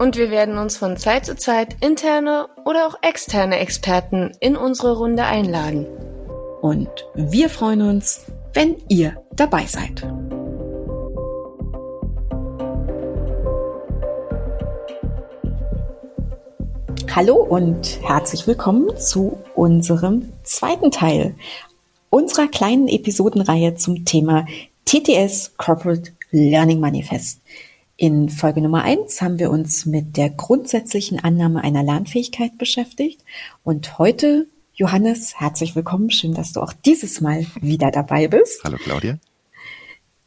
Und wir werden uns von Zeit zu Zeit interne oder auch externe Experten in unsere Runde einladen. Und wir freuen uns, wenn ihr dabei seid. Hallo und herzlich willkommen zu unserem zweiten Teil unserer kleinen Episodenreihe zum Thema TTS Corporate Learning Manifest. In Folge Nummer eins haben wir uns mit der grundsätzlichen Annahme einer Lernfähigkeit beschäftigt und heute Johannes, herzlich willkommen. Schön, dass du auch dieses Mal wieder dabei bist. Hallo Claudia.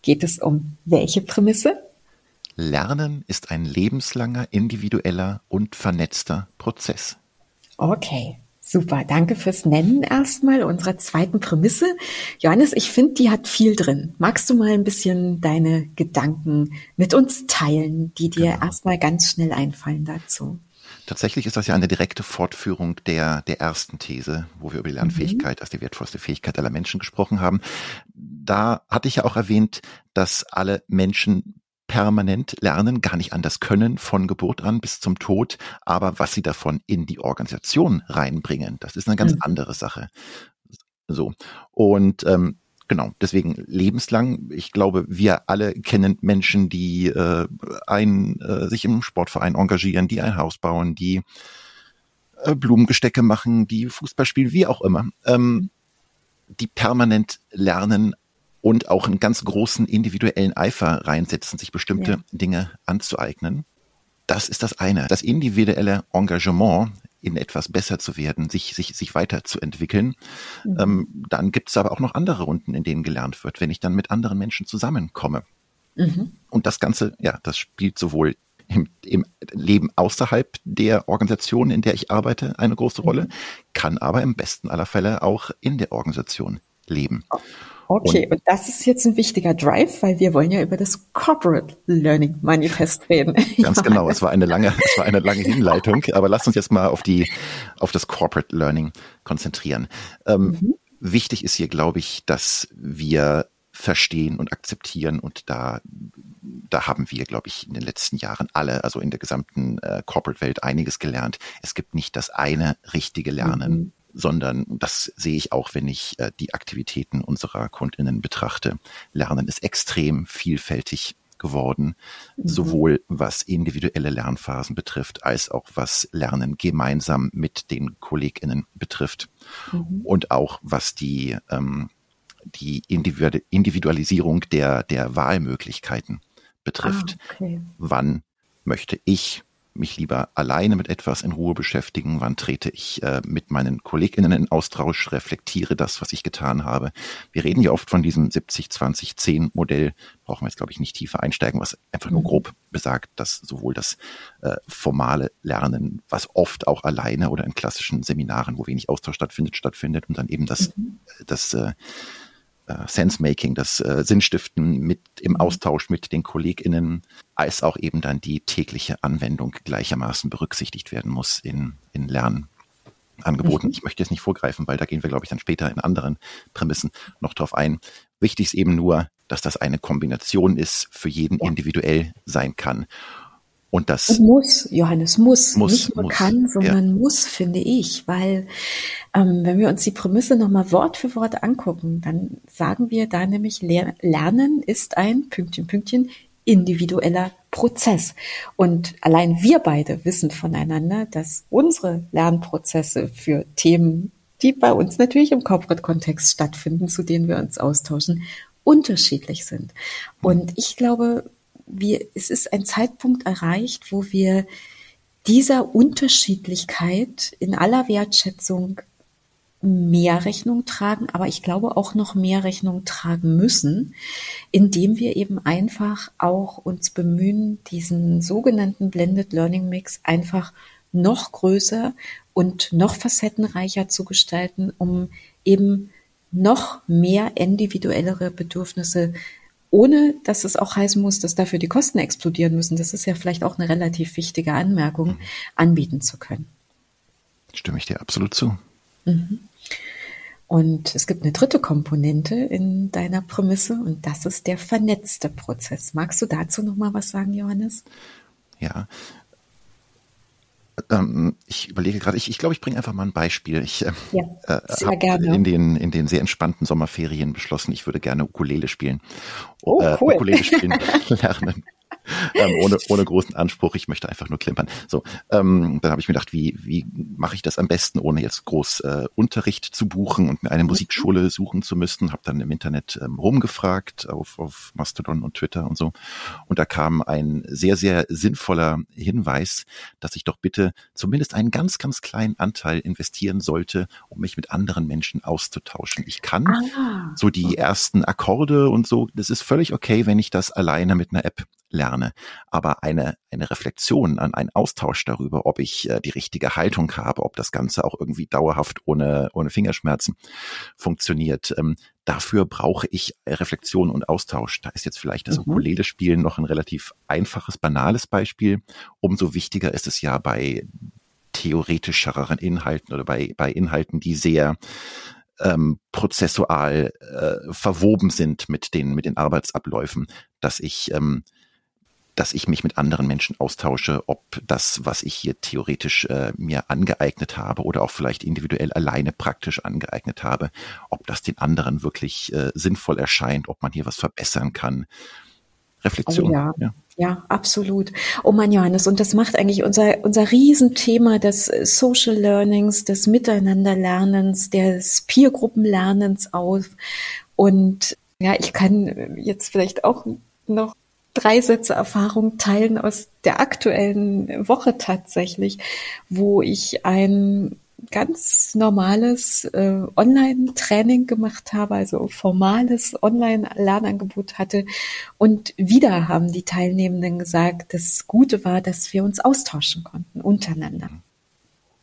Geht es um welche Prämisse? Lernen ist ein lebenslanger, individueller und vernetzter Prozess. Okay, super. Danke fürs Nennen erstmal unserer zweiten Prämisse. Johannes, ich finde, die hat viel drin. Magst du mal ein bisschen deine Gedanken mit uns teilen, die dir genau. erstmal ganz schnell einfallen dazu? Tatsächlich ist das ja eine direkte Fortführung der, der ersten These, wo wir über die Lernfähigkeit mhm. als die wertvollste Fähigkeit aller Menschen gesprochen haben. Da hatte ich ja auch erwähnt, dass alle Menschen permanent lernen, gar nicht anders können von Geburt an bis zum Tod, aber was sie davon in die Organisation reinbringen, das ist eine ganz mhm. andere Sache. So. Und ähm, genau, deswegen lebenslang. Ich glaube, wir alle kennen Menschen, die äh, ein, äh, sich im Sportverein engagieren, die ein Haus bauen, die äh, Blumengestecke machen, die Fußball spielen, wie auch immer. Ähm, die permanent lernen, und auch einen ganz großen individuellen Eifer reinsetzen, sich bestimmte ja. Dinge anzueignen. Das ist das eine. Das individuelle Engagement, in etwas besser zu werden, sich, sich, sich weiterzuentwickeln. Mhm. Ähm, dann gibt es aber auch noch andere Runden, in denen gelernt wird, wenn ich dann mit anderen Menschen zusammenkomme. Mhm. Und das Ganze, ja, das spielt sowohl im, im Leben außerhalb der Organisation, in der ich arbeite, eine große Rolle, mhm. kann aber im besten aller Fälle auch in der Organisation leben. Okay, und, und, das ist jetzt ein wichtiger Drive, weil wir wollen ja über das Corporate Learning Manifest reden. Ganz genau, es war eine lange, es war eine lange Hinleitung, aber lasst uns jetzt mal auf die, auf das Corporate Learning konzentrieren. Ähm, mhm. Wichtig ist hier, glaube ich, dass wir verstehen und akzeptieren und da da haben wir, glaube ich, in den letzten Jahren alle, also in der gesamten äh, Corporate-Welt einiges gelernt. Es gibt nicht das eine richtige Lernen. Mhm sondern das sehe ich auch, wenn ich äh, die Aktivitäten unserer Kundinnen betrachte. Lernen ist extrem vielfältig geworden, mhm. sowohl was individuelle Lernphasen betrifft, als auch was Lernen gemeinsam mit den KollegInnen betrifft mhm. und auch was die, ähm, die Individualisierung der, der Wahlmöglichkeiten betrifft. Ah, okay. Wann möchte ich mich lieber alleine mit etwas in Ruhe beschäftigen? Wann trete ich äh, mit meinen KollegInnen in Austausch, reflektiere das, was ich getan habe? Wir reden ja oft von diesem 70-20-10-Modell. Brauchen wir jetzt, glaube ich, nicht tiefer einsteigen, was einfach nur mhm. grob besagt, dass sowohl das äh, formale Lernen, was oft auch alleine oder in klassischen Seminaren, wo wenig Austausch stattfindet, stattfindet und dann eben das, mhm. das äh, äh, Sense-Making, das äh, Sinnstiften mit im mhm. Austausch mit den KollegInnen, als auch eben dann die tägliche Anwendung gleichermaßen berücksichtigt werden muss in, in Lernangeboten. Mhm. Ich möchte jetzt nicht vorgreifen, weil da gehen wir, glaube ich, dann später in anderen Prämissen noch drauf ein. Wichtig ist eben nur, dass das eine Kombination ist, für jeden individuell sein kann. Und das und muss, Johannes, muss, muss nicht nur muss, kann, sondern ja. muss, finde ich, weil ähm, wenn wir uns die Prämisse nochmal Wort für Wort angucken, dann sagen wir da nämlich, Lernen ist ein Pünktchen, Pünktchen individueller Prozess. Und allein wir beide wissen voneinander, dass unsere Lernprozesse für Themen, die bei uns natürlich im Corporate-Kontext stattfinden, zu denen wir uns austauschen, unterschiedlich sind. Und ich glaube, wir, es ist ein Zeitpunkt erreicht, wo wir dieser Unterschiedlichkeit in aller Wertschätzung mehr Rechnung tragen, aber ich glaube auch noch mehr Rechnung tragen müssen, indem wir eben einfach auch uns bemühen, diesen sogenannten Blended Learning Mix einfach noch größer und noch facettenreicher zu gestalten, um eben noch mehr individuellere Bedürfnisse ohne dass es auch heißen muss, dass dafür die Kosten explodieren müssen, das ist ja vielleicht auch eine relativ wichtige Anmerkung, mhm. anbieten zu können. Stimme ich dir absolut zu. Mhm. Und es gibt eine dritte Komponente in deiner Prämisse und das ist der vernetzte Prozess. Magst du dazu noch mal was sagen, Johannes? Ja, ähm, ich überlege gerade, ich, ich glaube, ich bringe einfach mal ein Beispiel. Ich äh, ja, äh, habe in den, in den sehr entspannten Sommerferien beschlossen, ich würde gerne Ukulele spielen. Oh, äh, cool. Ukulele spielen lernen ähm, ohne, ohne großen Anspruch. Ich möchte einfach nur klimpern. So, ähm, dann habe ich mir gedacht, wie, wie mache ich das am besten, ohne jetzt groß äh, Unterricht zu buchen und mir eine Musikschule suchen zu müssen. Habe dann im Internet ähm, rumgefragt auf, auf Mastodon und Twitter und so. Und da kam ein sehr, sehr sinnvoller Hinweis, dass ich doch bitte zumindest einen ganz, ganz kleinen Anteil investieren sollte, um mich mit anderen Menschen auszutauschen. Ich kann ah. so die ersten Akkorde und so, das ist völlig okay, wenn ich das alleine mit einer App lerne. Aber eine, eine Reflexion, an einen Austausch darüber, ob ich äh, die richtige Haltung habe, ob das Ganze auch irgendwie dauerhaft ohne, ohne Fingerschmerzen funktioniert, ähm, dafür brauche ich Reflexion und Austausch. Da ist jetzt vielleicht das mhm. Ukulele-Spielen noch ein relativ einfaches, banales Beispiel. Umso wichtiger ist es ja bei theoretischeren Inhalten oder bei, bei Inhalten, die sehr ähm, prozessual äh, verwoben sind mit den, mit den Arbeitsabläufen, dass ich ähm, dass ich mich mit anderen Menschen austausche, ob das, was ich hier theoretisch äh, mir angeeignet habe oder auch vielleicht individuell alleine praktisch angeeignet habe, ob das den anderen wirklich äh, sinnvoll erscheint, ob man hier was verbessern kann. Reflexion. Oh ja. ja. Ja, absolut. Oh Mann, Johannes, und das macht eigentlich unser, unser Riesenthema des Social Learnings, des Miteinanderlernens, des Peergruppenlernens auf. Und ja, ich kann jetzt vielleicht auch noch drei Sätze Erfahrung teilen aus der aktuellen Woche tatsächlich, wo ich ein ganz normales äh, Online-Training gemacht habe, also formales Online-Lernangebot hatte. Und wieder haben die Teilnehmenden gesagt, das Gute war, dass wir uns austauschen konnten untereinander.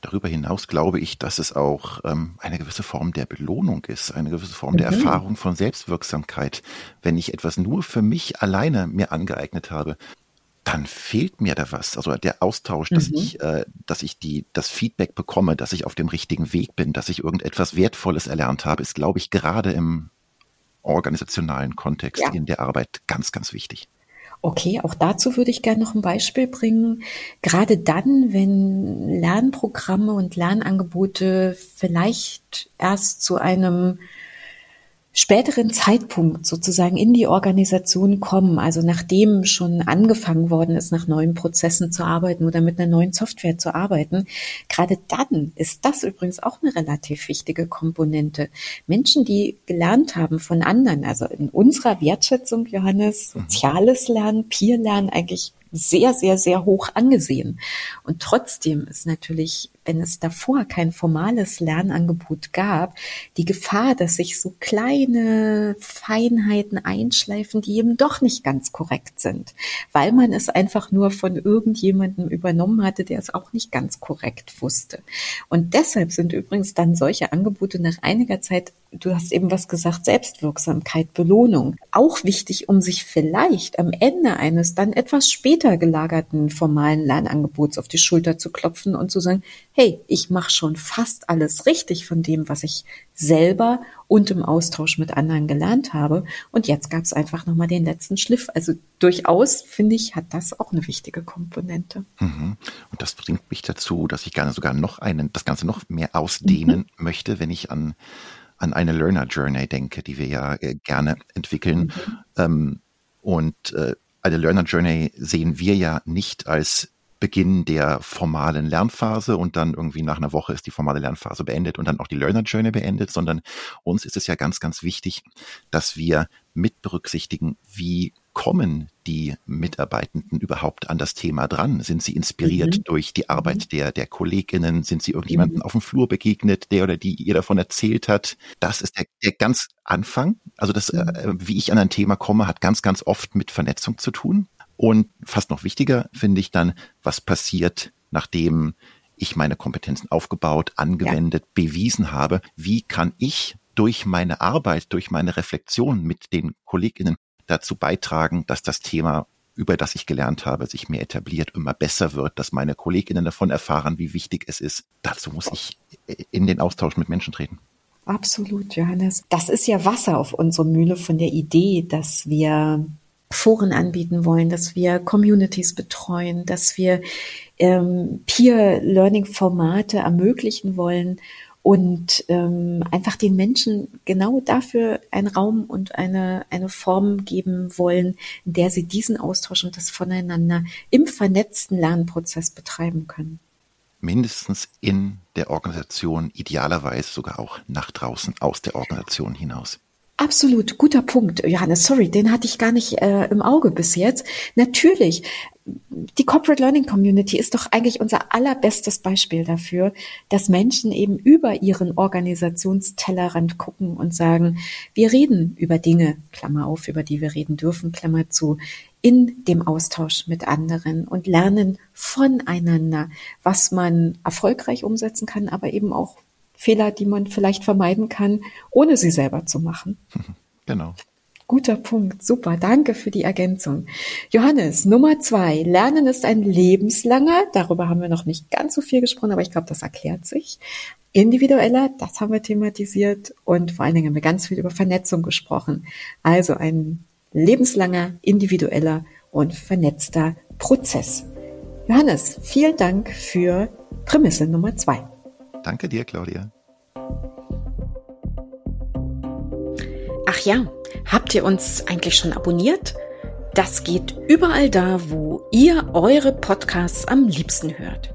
Darüber hinaus glaube ich, dass es auch ähm, eine gewisse Form der Belohnung ist, eine gewisse Form mhm. der Erfahrung von Selbstwirksamkeit. Wenn ich etwas nur für mich alleine mir angeeignet habe, dann fehlt mir da was. Also der Austausch, mhm. dass ich, äh, dass ich die, das Feedback bekomme, dass ich auf dem richtigen Weg bin, dass ich irgendetwas Wertvolles erlernt habe, ist, glaube ich, gerade im organisationalen Kontext ja. in der Arbeit ganz, ganz wichtig. Okay, auch dazu würde ich gerne noch ein Beispiel bringen. Gerade dann, wenn Lernprogramme und Lernangebote vielleicht erst zu einem späteren Zeitpunkt sozusagen in die Organisation kommen, also nachdem schon angefangen worden ist, nach neuen Prozessen zu arbeiten oder mit einer neuen Software zu arbeiten, gerade dann ist das übrigens auch eine relativ wichtige Komponente. Menschen, die gelernt haben von anderen, also in unserer Wertschätzung, Johannes, mhm. soziales Lernen, Peer-Lernen eigentlich sehr, sehr, sehr hoch angesehen. Und trotzdem ist natürlich wenn es davor kein formales Lernangebot gab, die Gefahr, dass sich so kleine Feinheiten einschleifen, die eben doch nicht ganz korrekt sind, weil man es einfach nur von irgendjemandem übernommen hatte, der es auch nicht ganz korrekt wusste. Und deshalb sind übrigens dann solche Angebote nach einiger Zeit, du hast eben was gesagt, Selbstwirksamkeit, Belohnung, auch wichtig, um sich vielleicht am Ende eines dann etwas später gelagerten formalen Lernangebots auf die Schulter zu klopfen und zu sagen, hey, ich mache schon fast alles richtig von dem, was ich selber und im Austausch mit anderen gelernt habe. Und jetzt gab es einfach nochmal den letzten Schliff. Also durchaus, finde ich, hat das auch eine wichtige Komponente. Mhm. Und das bringt mich dazu, dass ich gerne sogar noch einen, das Ganze noch mehr ausdehnen mhm. möchte, wenn ich an, an eine Learner Journey denke, die wir ja äh, gerne entwickeln. Mhm. Ähm, und äh, eine Learner Journey sehen wir ja nicht als Beginn der formalen Lernphase und dann irgendwie nach einer Woche ist die formale Lernphase beendet und dann auch die Learner Journey beendet, sondern uns ist es ja ganz, ganz wichtig, dass wir mit berücksichtigen, wie kommen die Mitarbeitenden überhaupt an das Thema dran? Sind sie inspiriert mhm. durch die Arbeit mhm. der, der Kolleginnen? Sind sie irgendjemanden mhm. auf dem Flur begegnet, der oder die ihr davon erzählt hat? Das ist der, der ganz Anfang. Also das, mhm. äh, wie ich an ein Thema komme, hat ganz, ganz oft mit Vernetzung zu tun. Und fast noch wichtiger finde ich dann, was passiert, nachdem ich meine Kompetenzen aufgebaut, angewendet, ja. bewiesen habe. Wie kann ich durch meine Arbeit, durch meine Reflexion mit den Kolleginnen dazu beitragen, dass das Thema über das ich gelernt habe, sich mehr etabliert, immer besser wird, dass meine Kolleginnen davon erfahren, wie wichtig es ist. Dazu muss ich in den Austausch mit Menschen treten. Absolut, Johannes. Das ist ja Wasser auf unsere Mühle von der Idee, dass wir Foren anbieten wollen, dass wir Communities betreuen, dass wir ähm, Peer-Learning-Formate ermöglichen wollen und ähm, einfach den Menschen genau dafür einen Raum und eine, eine Form geben wollen, in der sie diesen Austausch und das Voneinander im vernetzten Lernprozess betreiben können. Mindestens in der Organisation, idealerweise sogar auch nach draußen aus der Organisation hinaus. Absolut, guter Punkt, Johannes. Sorry, den hatte ich gar nicht äh, im Auge bis jetzt. Natürlich, die Corporate Learning Community ist doch eigentlich unser allerbestes Beispiel dafür, dass Menschen eben über ihren Organisationstellerrand gucken und sagen, wir reden über Dinge, Klammer auf, über die wir reden dürfen, Klammer zu, in dem Austausch mit anderen und lernen voneinander, was man erfolgreich umsetzen kann, aber eben auch Fehler, die man vielleicht vermeiden kann, ohne sie selber zu machen. Genau. Guter Punkt. Super. Danke für die Ergänzung. Johannes, Nummer zwei. Lernen ist ein lebenslanger. Darüber haben wir noch nicht ganz so viel gesprochen, aber ich glaube, das erklärt sich. Individueller, das haben wir thematisiert und vor allen Dingen haben wir ganz viel über Vernetzung gesprochen. Also ein lebenslanger, individueller und vernetzter Prozess. Johannes, vielen Dank für Prämisse Nummer zwei. Danke dir, Claudia. Ach ja, habt ihr uns eigentlich schon abonniert? Das geht überall da, wo ihr eure Podcasts am liebsten hört.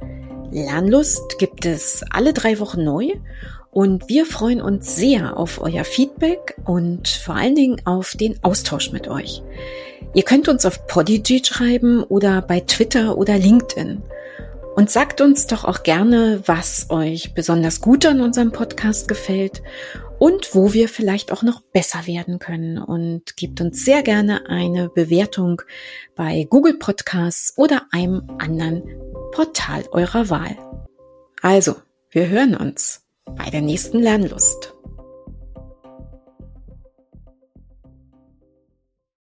Lernlust gibt es alle drei Wochen neu und wir freuen uns sehr auf euer Feedback und vor allen Dingen auf den Austausch mit euch. Ihr könnt uns auf Podigy schreiben oder bei Twitter oder LinkedIn. Und sagt uns doch auch gerne, was euch besonders gut an unserem Podcast gefällt und wo wir vielleicht auch noch besser werden können. Und gebt uns sehr gerne eine Bewertung bei Google Podcasts oder einem anderen Portal eurer Wahl. Also, wir hören uns bei der nächsten Lernlust.